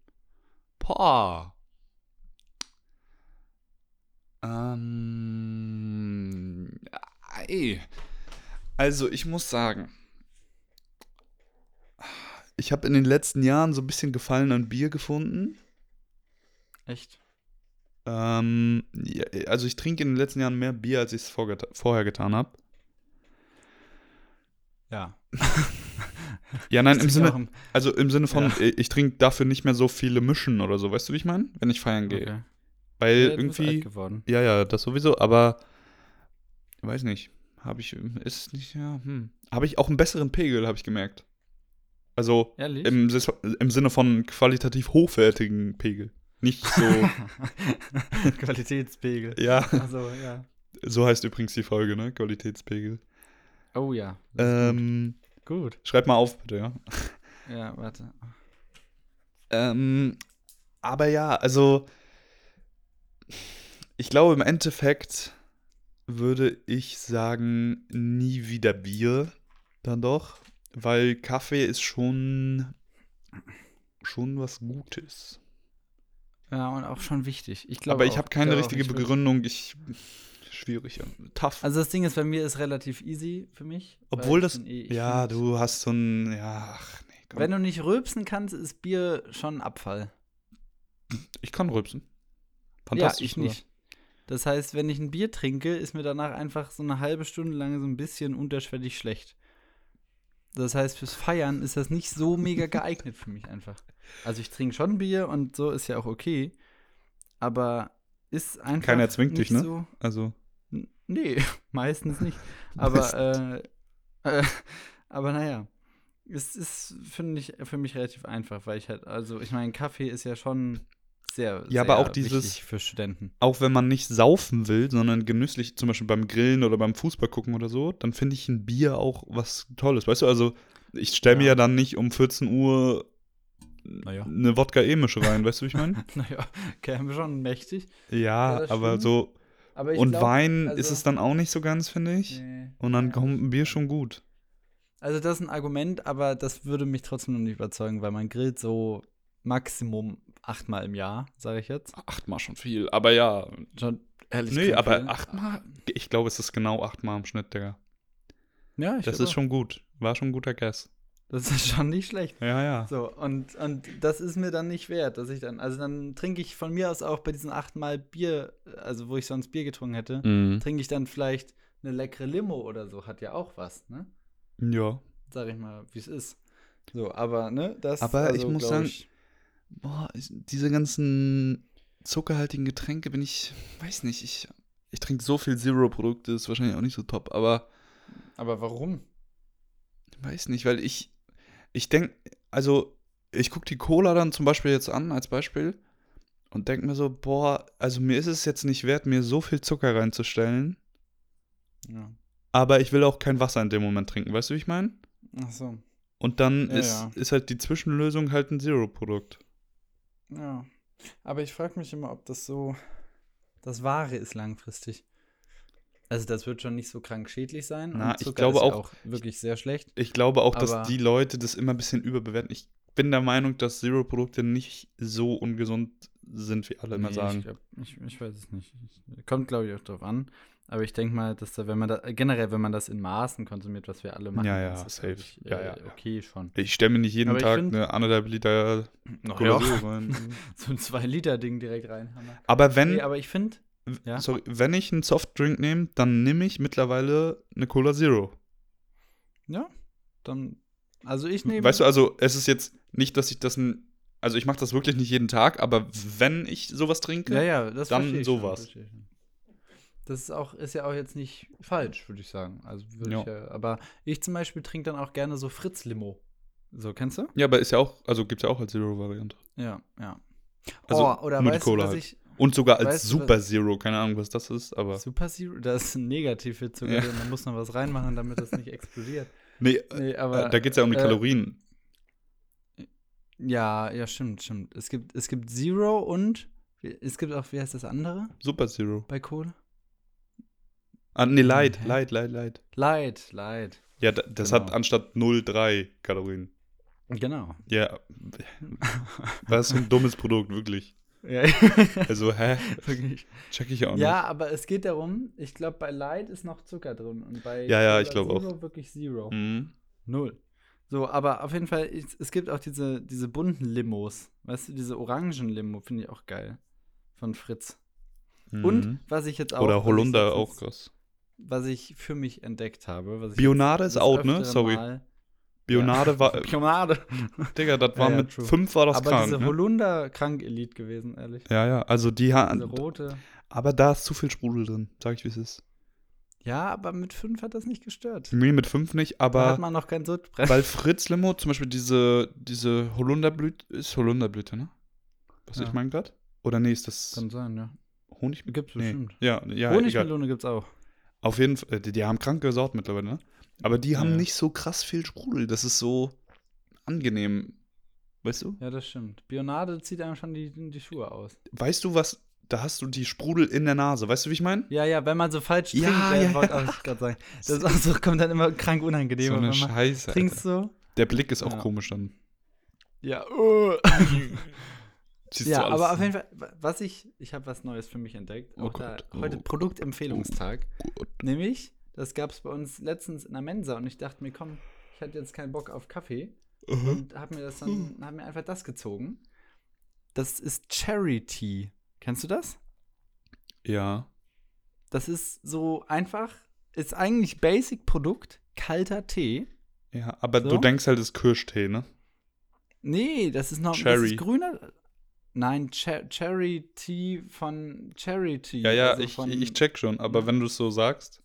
Boah. Ähm. Ey. Also, ich muss sagen, ich habe in den letzten Jahren so ein bisschen Gefallen an Bier gefunden. Echt? Ähm, ja, also ich trinke in den letzten Jahren mehr Bier, als ich es vorgeta vorher getan habe. Ja. Ja, nein, im Sinne, im- also im Sinne von, Ja. ich, ich trinke dafür nicht mehr so viele Mischen oder so, weißt du, wie ich meine? Wenn ich feiern gehe. Okay. Weil Ja, irgendwie, geworden. ja, ja, das sowieso, aber weiß nicht, habe ich, ist nicht, ja, hm. Habe ich auch einen besseren Pegel, habe ich gemerkt. Also im, im Sinne von qualitativ hochwertigen Pegel. Nicht so, Qualitätspegel. ja, Also, ja. so heißt übrigens die Folge, ne? Qualitätspegel. Oh ja. Ähm, gut. schreib mal auf, bitte, ja. Ja, warte. Ähm, aber ja, also ich glaube im Endeffekt würde ich sagen, nie wieder Bier, dann doch, weil Kaffee ist schon schon was Gutes. Ja, und auch schon wichtig. Ich glaube aber ich habe keine richtige ich würd- Begründung. Ich schwierig, ja. tough. Also das Ding ist, bei mir ist relativ easy für mich. Obwohl das, eh- ja, du hast so ein, ja, ach nee, komm. Wenn du nicht rülpsen kannst, ist Bier schon Abfall. ich kann rülpsen. ja, Fantastisch. ich nicht. Das heißt, wenn ich ein Bier trinke, ist mir danach einfach so eine halbe Stunde lang so ein bisschen unterschwellig schlecht. Das heißt, fürs Feiern ist das nicht so mega geeignet für mich einfach. Also ich trinke schon Bier und so ist ja auch okay. Aber ist einfach. Keiner zwingt dich, ne? So, Also, Nee, meistens nicht. Aber, äh, äh, aber naja, es ist, finde ich, für mich relativ einfach, weil ich halt, also ich meine, Kaffee ist ja schon sehr, Ja, aber sehr auch dieses- wichtig für Studenten. auch wenn man nicht saufen will, sondern genüsslich, zum Beispiel beim Grillen oder beim Fußball gucken oder so, dann finde ich ein Bier auch was Tolles. Weißt du, also ich stelle mir Ja. ja dann nicht um 14 Uhr Naja. eine Wodka-E-Mische rein, weißt du, wie ich meine? Naja, käme schon mächtig. Ja, aber so. Aber Und glaub, Wein also- ist es dann auch nicht so ganz, finde ich. Nee. Und dann Ja, kommt ein Bier schon gut. Also das ist ein Argument, aber das würde mich trotzdem noch nicht überzeugen, weil man grillt so Maximum achtmal im Jahr, sage ich jetzt. Achtmal schon viel, aber ja. Schon ehrlich Nee, aber viel. achtmal, ich glaube, es ist genau achtmal im Schnitt, Digga. Ja, ich Das ist auch. schon gut. War schon ein guter Guess. Das ist schon nicht schlecht. Ja, ja. So, und, und das ist mir dann nicht wert, dass ich dann, also dann trinke ich von mir aus auch bei diesen achtmal Bier, also wo ich sonst Bier getrunken hätte, Mhm. trinke ich dann vielleicht eine leckere Limo oder so, hat ja auch was, ne? Ja. Sag ich mal, wie es ist. So, aber, ne, das Aber ich muss sagen, ich- Boah, diese ganzen zuckerhaltigen Getränke bin ich, weiß nicht, ich, ich trinke so viel Zero-Produkte, ist wahrscheinlich auch nicht so top, aber aber warum? weiß nicht, weil ich, ich denke, also ich gucke die Cola dann zum Beispiel jetzt an als Beispiel und denke mir so, boah, also mir ist es jetzt nicht wert, mir so viel Zucker reinzustellen, Ja. aber ich will auch kein Wasser in dem Moment trinken, weißt du, wie ich meine? Ach so. Und dann Ja, ist, ja. ist halt die Zwischenlösung halt ein Zero-Produkt. Ja. Aber ich frage mich immer, ob das so das Wahre ist langfristig. Also das wird schon nicht so krank schädlich sein. Na, ich glaube ja auch- auch wirklich sehr schlecht. Ich glaube auch, dass die Leute das immer ein bisschen überbewerten. Ich bin der Meinung, dass Zero-Produkte nicht so ungesund sind, wie alle immer Nee, sagen. Ich, glaub, ich, ich weiß es nicht. Kommt, glaube ich, auch drauf an. Aber ich denke mal, dass da, wenn man da, generell, wenn man das in Maßen konsumiert, was wir alle machen, Ja, ja, ist das, safe. Ich, Ja, äh, ja, ja. okay schon. Ich stelle mir nicht jeden Aber Tag find- eine anderthalb Liter Cola ja. Rein. So ein 2-Liter-Ding direkt rein. Aber wenn, Nee, aber ich finde, ja. sorry, wenn ich einen Softdrink nehme, dann nehme ich mittlerweile eine Cola Zero. ja, dann, also ich nehme. Weißt du, also es ist jetzt nicht, dass ich das, n- also ich mache das wirklich nicht jeden Tag, aber wenn ich sowas trinke, Ja, ja, das Dann sowas. Das ist auch, ist ja auch jetzt nicht falsch, würde ich sagen. Also würde Ja. ich ja, aber ich zum Beispiel trinke dann auch gerne so Fritz-Limo. So, kennst du? ja, aber ist ja auch, also gibt es ja auch als Zero-Variante. Ja, ja. Also oh, oder die weißt Cola du, was halt. ich. Und sogar als Weißt Super Zero, keine Ahnung, was das ist, aber. Super Zero, da ist ein Negativ für Zucker Ja. drin, da muss noch was reinmachen, damit das nicht explodiert. Nee, Nee, äh, aber. da geht es ja um die äh, Kalorien. Ja, ja, stimmt, stimmt. Es gibt, es gibt Zero und es gibt auch, wie heißt das andere Super Zero. bei Cola? Ah, nee, Light, Hä? Light, Light, Light. Light, Light. Ja, da- das Genau. hat anstatt 0,3 Kalorien. Genau. Ja, das ist ein dummes Produkt, wirklich. ja, Also, hä? Check ich auch nicht. Ja, aber es geht darum, ich glaube, bei Light ist noch Zucker drin und bei Ja, ja, ich glaub auch. Zero wirklich Zero. Mhm. Null. So, aber auf jeden Fall, es, es gibt auch diese, diese bunten Limos. Weißt du, diese orangen Limo finde ich auch geil. Von Fritz. Und Mhm. was ich jetzt auch. Oder was Holunder auch krass. Was ich für mich entdeckt habe. Bionade ist out, ne? Sorry. Mal- Bionade ja. war, Bionade. Digga, das war Ja, ja, mit true. fünf war das Aber krank, diese ne? Holunder krank Elite gewesen, ehrlich. Ja, ja, also die Diese haben, rote. aber da ist zu viel Sprudel drin, sag ich wie es ist. Ja, aber mit fünf hat das nicht gestört. Nee, mit fünf nicht, Da hat aber man noch kein Sodbrennen. weil Fritz Limo zum Beispiel diese, diese Holunderblüte, ist Holunderblüte, ne? Was ich meine gerade? Oder nee, ist das Kann sein, ja. Honig? Gibt's Nee. bestimmt. Ja, ja, egal. Honigmelone gibt's auch. Auf jeden Fall, äh, die, die haben kranke Sorten mittlerweile, ne? Aber die haben Ja. nicht so krass viel Sprudel. Das ist so angenehm. Weißt du? Ja, das stimmt. Bionade zieht einem schon die, die Schuhe aus. Weißt du was? Da hast du die Sprudel in der Nase. Weißt du, wie ich meine? Ja, ja, wenn man so falsch Ja, trinkt, äh, ja, wollte ja. ich gerade sagen. Das so, kommt dann immer krank unangenehm. So eine Scheiße. trinkst so. Der Blick ist auch Ja. komisch dann. Ja, uh. Siehst ja aber auf jeden Fall, wa- was ich, ich habe was Neues für mich entdeckt. Oh da, oh heute Gott, Produktempfehlungstag. Gut. Nämlich, das gab es bei uns letztens in der Mensa und ich dachte mir, komm, ich hatte jetzt keinen Bock auf Kaffee und habe mir das dann, hab mir einfach das gezogen. Das ist Cherry Tea. Kennst du das? Ja. Das ist so einfach, ist eigentlich Basic-Produkt, kalter Tee. Ja, aber So? du denkst halt, es ist Kirschtee, ne? Nee, das ist noch das Cherry. ist grüner. Nein, Cherry Tea von Cherry Tea. Ja, ja, also ich, ich check schon. Aber wenn du es so sagst.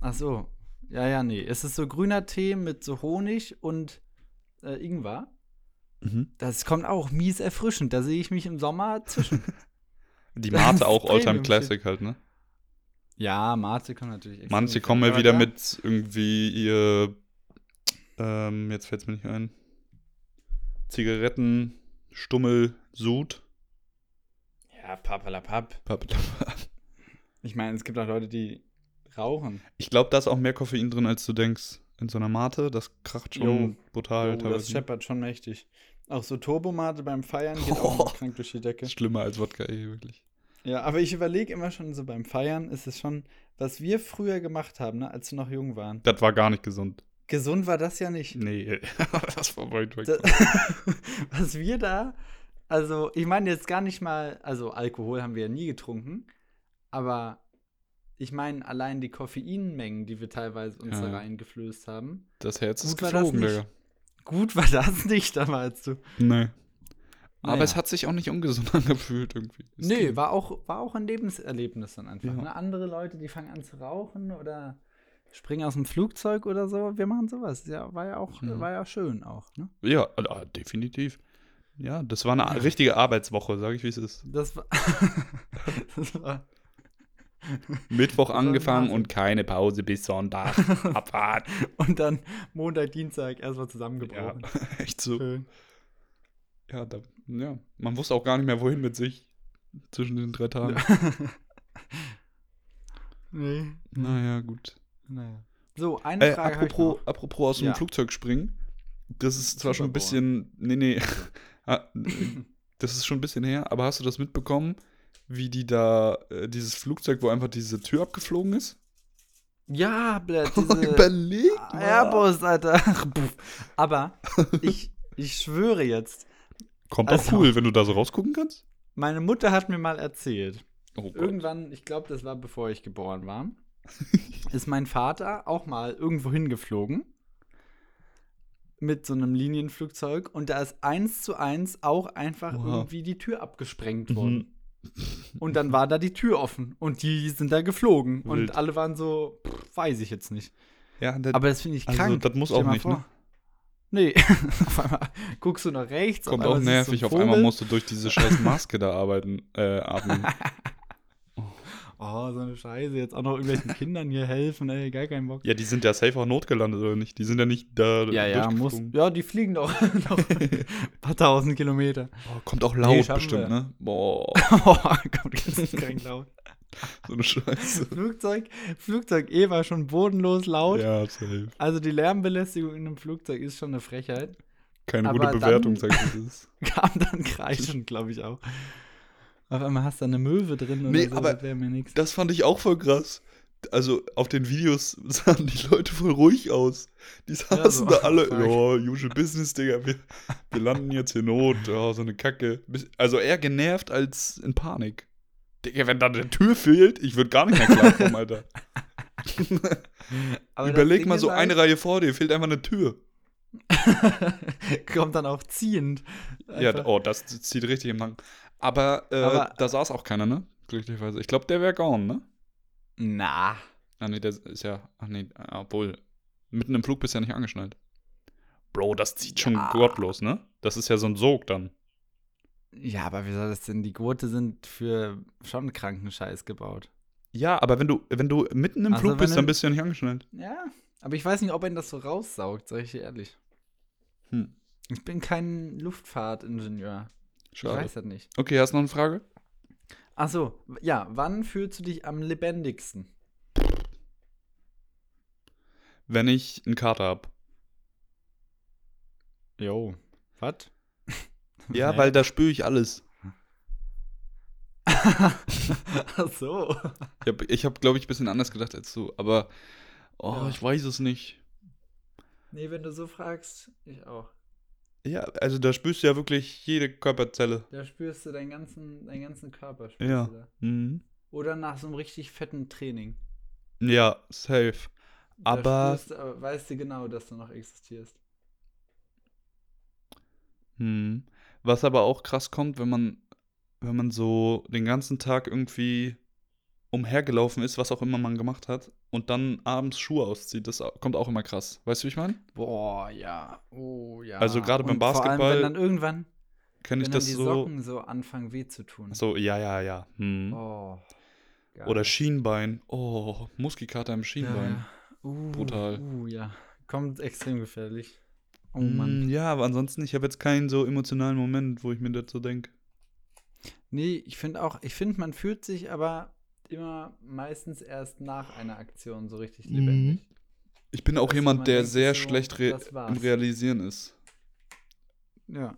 Ach so. Ja, ja, nee. Es ist so grüner Tee mit so Honig und äh, Ingwer. Mhm. Das kommt auch mies erfrischend. Da sehe ich mich im Sommer zwischen. Die Mate auch Alltime. Classic halt, ne? ja, Mate kommt natürlich Manche kommen ja wieder mit irgendwie ihr. Ähm, jetzt fällt es mir nicht ein. Zigaretten, Stummel, Sud. Ja, papalapap. Papp- Ich meine, es gibt auch Leute, die rauchen. Ich glaube, da ist auch mehr Koffein drin, als du denkst. In so einer Mate, das kracht schon Jo. brutal. oh, das scheppert schon mächtig. Auch so Turbomate beim Feiern geht Oh. auch krank durch die Decke. Schlimmer als Wodka, ey, wirklich. Ja, aber ich überlege immer schon so beim Feiern, ist es schon, was wir früher gemacht haben, ne, als wir noch jung waren. Das war gar nicht gesund. Gesund war das ja nicht. Nee, das war weit weg. Was wir da, also ich meine jetzt gar nicht mal, also Alkohol haben wir ja nie getrunken, aber ich meine allein die Koffeinmengen, die wir teilweise uns Ja. da reingeflößt haben. Das Herz ist geflogen. Digga. Gut war das nicht, da meinst du. Nee. Aber Naja. es hat sich auch nicht ungesund angefühlt irgendwie. Es Nee, ging. war auch, war auch ein Lebenserlebnis dann einfach. Ja. Ne? Andere Leute, die fangen an zu rauchen oder springen aus dem Flugzeug oder so. Wir machen sowas. Ja, war ja auch, Ja. war ja schön auch. Ne? Ja, ah, definitiv. Ja, das war eine richtige Arbeitswoche, sage ich, wie es ist. Das war. das war Mittwoch angefangen und keine Pause bis Sonntag. Abfahrt. und dann Montag, Dienstag erstmal ja, zusammengebrochen. echt so. Schön. Ja, da, ja, man wusste auch gar nicht mehr, wohin mit sich zwischen den drei Tagen. nee. Naja, gut. Naja. So, eine Äh, Frage. ich apropos, noch. apropos aus dem Ja. Flugzeug springen. Das ist zwar schon ein Super bisschen. Nee, nee. Ah, das ist schon ein bisschen her, aber hast du das mitbekommen, wie die da, äh, dieses Flugzeug, wo einfach diese Tür abgeflogen ist? Ja, Blatt, diese Überleg mal. Airbus, Alter. Aber ich, ich schwöre jetzt, Kommt Also- auch cool, wenn du da so rausgucken kannst. meine Mutter hat mir mal erzählt, Oh irgendwann, ich glaube, das war bevor ich geboren war, ist mein Vater auch mal irgendwo hingeflogen mit so einem Linienflugzeug und da ist eins zu eins auch einfach Wow. irgendwie die Tür abgesprengt Mhm. worden. Und dann war da die Tür offen und die sind da geflogen Wild. und alle waren so, pff, weiß ich jetzt nicht. Ja, das Aber das finde ich Also, krank. das muss Stell auch nicht, vor. ne? Nee, auf einmal guckst du nach rechts. kommt auch nervig. einen Auf einmal musst du durch diese scheiß Maske da arbeiten, äh, atmen. Oh, so eine Scheiße. Jetzt auch noch irgendwelchen Kindern hier helfen, ey, gar keinen Bock. Ja, die sind ja safe auch notgelandet, oder nicht? Die sind ja nicht da Ja, ja, muss. Ja, die fliegen doch noch ein paar tausend Kilometer. Oh, kommt auch Nee, laut schaffen bestimmt, wir. ne? Boah, kommt ganz krank laut. so eine Scheiße. Flugzeug, Flugzeug eh war schon bodenlos laut. Ja, safe. Also die Lärmbelästigung in einem Flugzeug ist schon eine Frechheit. Keine Aber gute Bewertung, dann- sag ich, das. Kam dann kreischend, glaube ich auch. Auf einmal hast du eine Möwe drin Nee, so, aber das wäre mir nichts. Das fand ich auch voll krass. Also auf den Videos sahen die Leute voll ruhig aus. Die saßen so, da alle, ja, usual business, Digga, wir, wir landen jetzt hier Not, ja, so eine Kacke. Also eher genervt als in Panik. Digga, wenn da eine Tür fehlt, ich würde gar nicht mehr klarkommen, Alter. Überleg mal so halt- eine Reihe vor dir, fehlt einfach eine Tür. Kommt dann auch ziehend. Ja, Einfach. oh, das zieht richtig im Nacken. Aber, äh, Aber- da saß auch keiner, ne? Glücklicherweise. Ich glaube, der wäre gone, ne? Na. Ah, nee, der ist ja. Ach nee, ah, obwohl. Mitten im Flug bist du ja nicht angeschnallt. Bro, das zieht schon Ja. gottlos, ne? Das ist ja so ein Sog dann. Ja, aber wie soll das denn? Die Gurte sind für schon kranken Scheiß gebaut. Ja, aber wenn du, wenn du mitten im Also, Flug bist, dann bist du ja nicht angeschnallt. Ja, aber ich weiß nicht, ob er das so raussaugt, sag ich dir ehrlich. Hm. Ich bin kein Luftfahrtingenieur. Ich Schade. weiß das nicht. Okay, hast du noch eine Frage? Ach so, ja, wann fühlst du dich am lebendigsten? Wenn ich einen Kater hab. Jo. Was? Ja, Hä? weil da spüre ich alles. Ach so. Ich habe, ich hab, glaube ich, ein bisschen anders gedacht als du. Aber, oh, Ja. ich weiß es nicht. Nee, wenn du so fragst, ich auch. Ja, also da spürst du ja wirklich jede Körperzelle. Da spürst du deinen ganzen, deinen ganzen Körper. Spürst Ja. Du da. Mhm. Oder nach so einem richtig fetten Training. Ja, safe. Da Aber- spürst aber weißt du genau, dass du noch existierst. Hm. Was aber auch krass kommt, wenn man, wenn man so den ganzen Tag irgendwie umhergelaufen ist, was auch immer man gemacht hat, und dann abends Schuhe auszieht, das kommt auch immer krass. Weißt du, wie ich meine? Boah, ja. Oh, ja. Also gerade beim Und Vor allem, Basketball wenn dann irgendwann, Kenne ich das die so. Socken so anfangen weh zu tun. So, ja, ja, ja. Hm. Oh. Oder Schienbein. Oh, Muskelkater im Schienbein. ja. Uh, Brutal. Uh, ja. Kommt extrem gefährlich. Oh Hm, Mann. Ja, aber ansonsten, ich habe jetzt keinen so emotionalen Moment, wo ich mir so denke. Nee, ich finde auch, ich finde, man fühlt sich aber immer meistens erst nach einer Aktion so richtig Mhm. lebendig. Ich bin auch jemand, man der sehr so, schlecht re das im. Realisieren ist. Ja.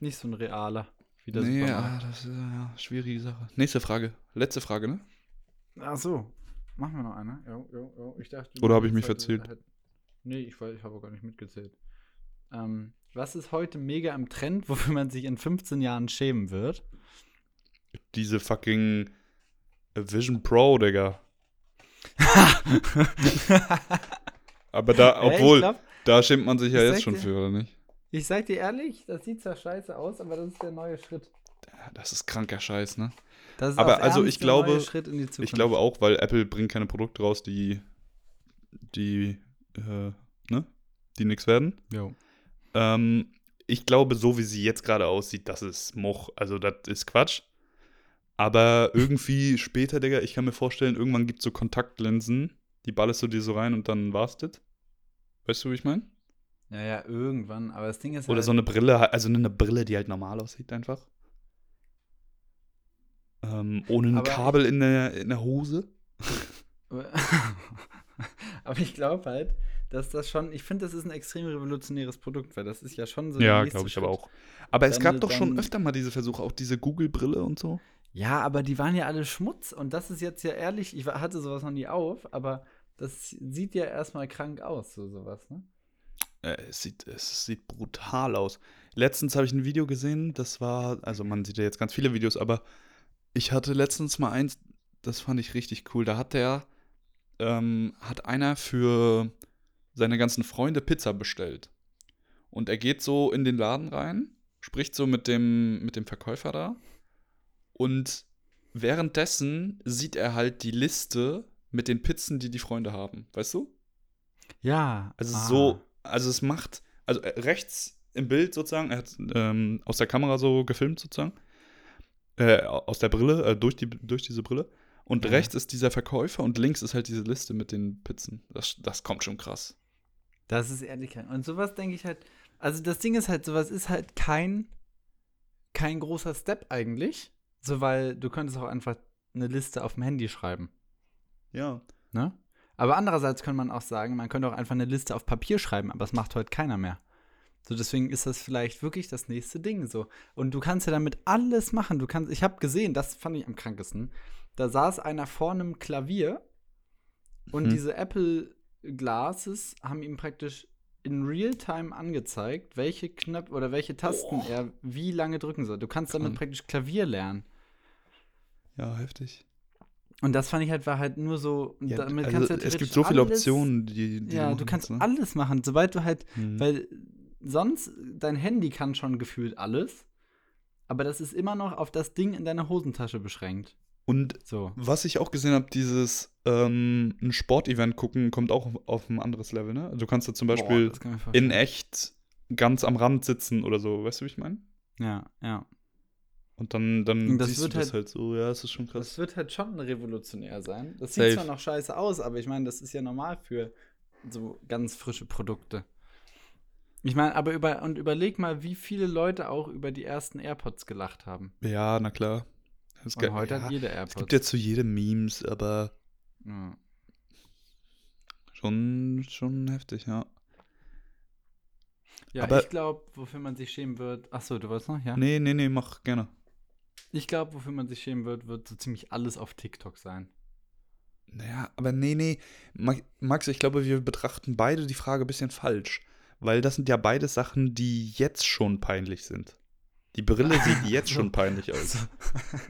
Nicht so ein realer. Wie der Nee, ja, Supermarkt. das ist ja schwierige Sache. Nächste Frage. Letzte Frage, ne? Ach so. Machen wir noch eine? Jo, jo, jo. Ich dachte, Oder hab ich das mich verzählt? halt- Nee, ich, weiß- ich habe gar nicht mitgezählt. Ähm, was ist heute mega im Trend, wofür man sich in 15 Jahren schämen wird? Diese fucking Vision Pro, Digga. Aber da, obwohl, glaub, da schämt man sich ja jetzt schon dir- für, oder nicht? Ich sag dir ehrlich, das sieht zwar scheiße aus, aber das ist der neue Schritt. Das ist kranker Scheiß, ne? Das ist Aber also ich der neue glaube- Schritt in die Zukunft. Ich glaube auch, weil Apple bringt keine Produkte raus, die, die, äh, ne? Die nix werden. Jo. Ähm, ich glaube, so wie sie jetzt gerade aussieht, das ist Moch. Also, das ist Quatsch. Aber irgendwie später, Digga, ich kann mir vorstellen, irgendwann gibt es so Kontaktlinsen, die ballerst du dir so rein und dann war's das. Weißt du, wie ich meine? Ja, ja, irgendwann. Aber das Ding ist Oder halt, so eine Brille, also eine Brille, die halt normal aussieht einfach. Ähm, ohne ein Aber- Kabel in der, in der Hose. aber ich glaube halt, dass das schon, ich finde, das ist ein extrem revolutionäres Produkt, weil das ist ja schon so Ja, glaube ich aber Schritt. auch. Aber es gab doch schon öfter mal diese Versuche, auch diese Google-Brille und so. Ja, aber die waren ja alle Schmutz und das ist jetzt ja ehrlich, ich hatte sowas noch nie auf, aber das sieht ja erstmal krank aus, so sowas, ne? Äh, es, sieht, es sieht brutal aus. Letztens habe ich ein Video gesehen, das war, also man sieht ja jetzt ganz viele Videos, aber ich hatte letztens mal eins, das fand ich richtig cool. Da hat der, ähm, hat einer für seine ganzen Freunde Pizza bestellt. Und er geht so in den Laden rein, spricht so mit dem, mit dem Verkäufer da. Und währenddessen sieht er halt die Liste mit den Pizzen, die die Freunde haben. Weißt du? Ja. Also ah. so, also es macht, also äh, rechts im Bild sozusagen, er hat ähm, aus der Kamera so gefilmt sozusagen, äh, aus der Brille, äh, durch, die, durch diese Brille. Und Ja. rechts ist dieser Verkäufer und links ist halt diese Liste mit den Pizzen. Das, das kommt schon krass. Das ist ehrlich krank. Und sowas denke ich halt, also das Ding ist halt, sowas ist halt kein, kein großer Step eigentlich, so weil du könntest auch einfach eine Liste auf dem Handy schreiben, Ja. ne? Aber andererseits könnte man auch sagen, man könnte auch einfach eine Liste auf Papier schreiben, aber das macht heute keiner mehr. So, deswegen ist das vielleicht wirklich das nächste Ding so. Und du kannst ja damit alles machen. Du kannst, ich habe gesehen, das fand ich am krankesten. Da saß einer vor einem Klavier und Mhm. diese Apple Glasses haben ihm praktisch in Realtime angezeigt, welche Knöpfe oder welche Tasten Oh. er wie lange drücken soll. Du kannst damit praktisch Klavier lernen. Ja, heftig. Und das fand ich halt, war halt nur so. Ja, damit also, kannst du es theoretisch gibt so viele alles- Optionen, die, die Ja, du kannst ne? alles machen, sobald du halt, Hm. weil sonst dein Handy kann schon gefühlt alles, aber das ist immer noch auf das Ding in deiner Hosentasche beschränkt. Und So. was ich auch gesehen habe, dieses ähm, ein Sportevent gucken, kommt auch auf, ein anderes Level, ne? Also du kannst da zum Beispiel Boah, in echt ganz am Rand sitzen oder so, weißt du, wie ich meine? Ja, ja. Und dann, dann das siehst wird du das halt- halt so, ja, das ist schon Das krass. wird halt schon revolutionär sein. Das Safe. sieht zwar noch scheiße aus, aber ich meine, das ist ja normal für so ganz frische Produkte. Ich meine, aber über und überleg mal, wie viele Leute auch über die ersten AirPods gelacht haben. Ja, na klar. Das Und heute ja, hat jeder Es AirPods. gibt ja zu jedem Memes, aber ja. schon, schon heftig, ja. ja, Aber- ich glaube, wofür man sich schämen wird. Achso, du wolltest noch? Ja. Nee, nee, nee, mach gerne. Ich glaube, wofür man sich schämen wird, wird so ziemlich alles auf TikTok sein. Naja, aber nee, nee. Ma- Max, ich glaube, wir betrachten beide die Frage ein bisschen falsch. Weil das sind ja beide Sachen, die jetzt schon peinlich sind. Die Brille sieht jetzt schon peinlich aus.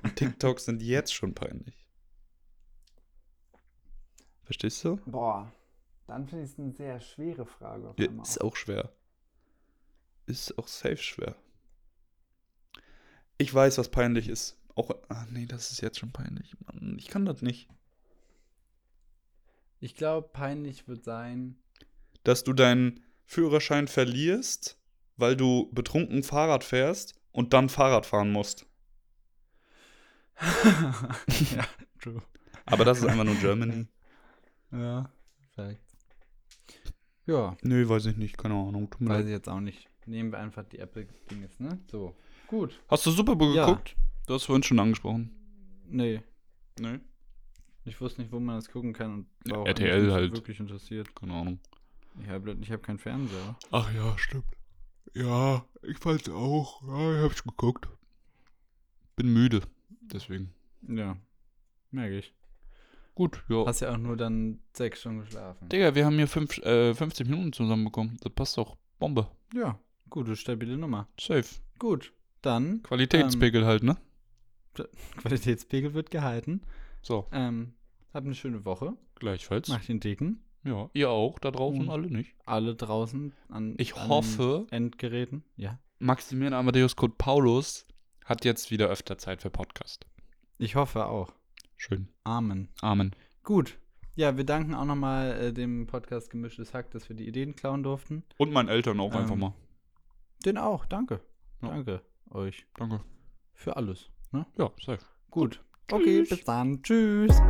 Und TikToks sind jetzt schon peinlich. Verstehst du? Boah, dann finde ich es eine sehr schwere Frage. Auf Ja, ist auch schwer. Ist auch safe schwer. Ich weiß, was peinlich ist. Auch, ah, nee, das ist jetzt schon peinlich. Mann, ich kann das nicht. Ich glaube, peinlich wird sein. Dass du deinen Führerschein verlierst, weil du betrunken Fahrrad fährst und dann Fahrrad fahren musst. ja, true. Aber das ist einfach nur Germany. Ja, perfekt. Ja, Nö, weiß ich nicht, keine Ahnung. Tut mir weiß leid. ich jetzt auch nicht. Nehmen wir einfach die Apple-Dinges, ne? So. Gut. Hast du Super Bowl Ja. geguckt? Du hast vorhin schon angesprochen. Nee. Nee. Ich wusste nicht, wo man das gucken kann und Ja, war auch RTL halt. wirklich interessiert. Keine Ahnung. Ich habe ich keinen Fernseher. Ach ja, stimmt. Ja, ich fand's auch. Ja, ich hab's geguckt. Bin müde. Deswegen. Ja. Merke ich. Gut, ja. Hast ja auch nur dann sechs Stunden geschlafen. Digga, wir haben hier fünf, äh, 50 Minuten zusammenbekommen. Das passt doch. Bombe. Ja. Gute, stabile Nummer. Safe. Gut. Dann. Qualitätspegel halt, ne? Qualitätspegel wird gehalten. So, Ähm, habt eine schöne Woche. gleichfalls. Macht den Dicken. Ja, ihr auch, da draußen Mhm. alle nicht. Alle draußen an Ich an hoffe- Endgeräten. Ja. Maximilian Amadeus Code Paulus hat jetzt wieder öfter Zeit für Podcast. Ich hoffe auch. Schön. Amen. Amen. Gut. Ja, wir danken auch nochmal äh, dem Podcast Gemischtes Hack, dass wir die Ideen klauen durften. Und meinen Eltern auch Ähm, einfach mal. Den auch. Danke. Ja. Danke euch Danke. für alles. Ne? Ja, safe. Gut. Okay, bis dann. Tschüss.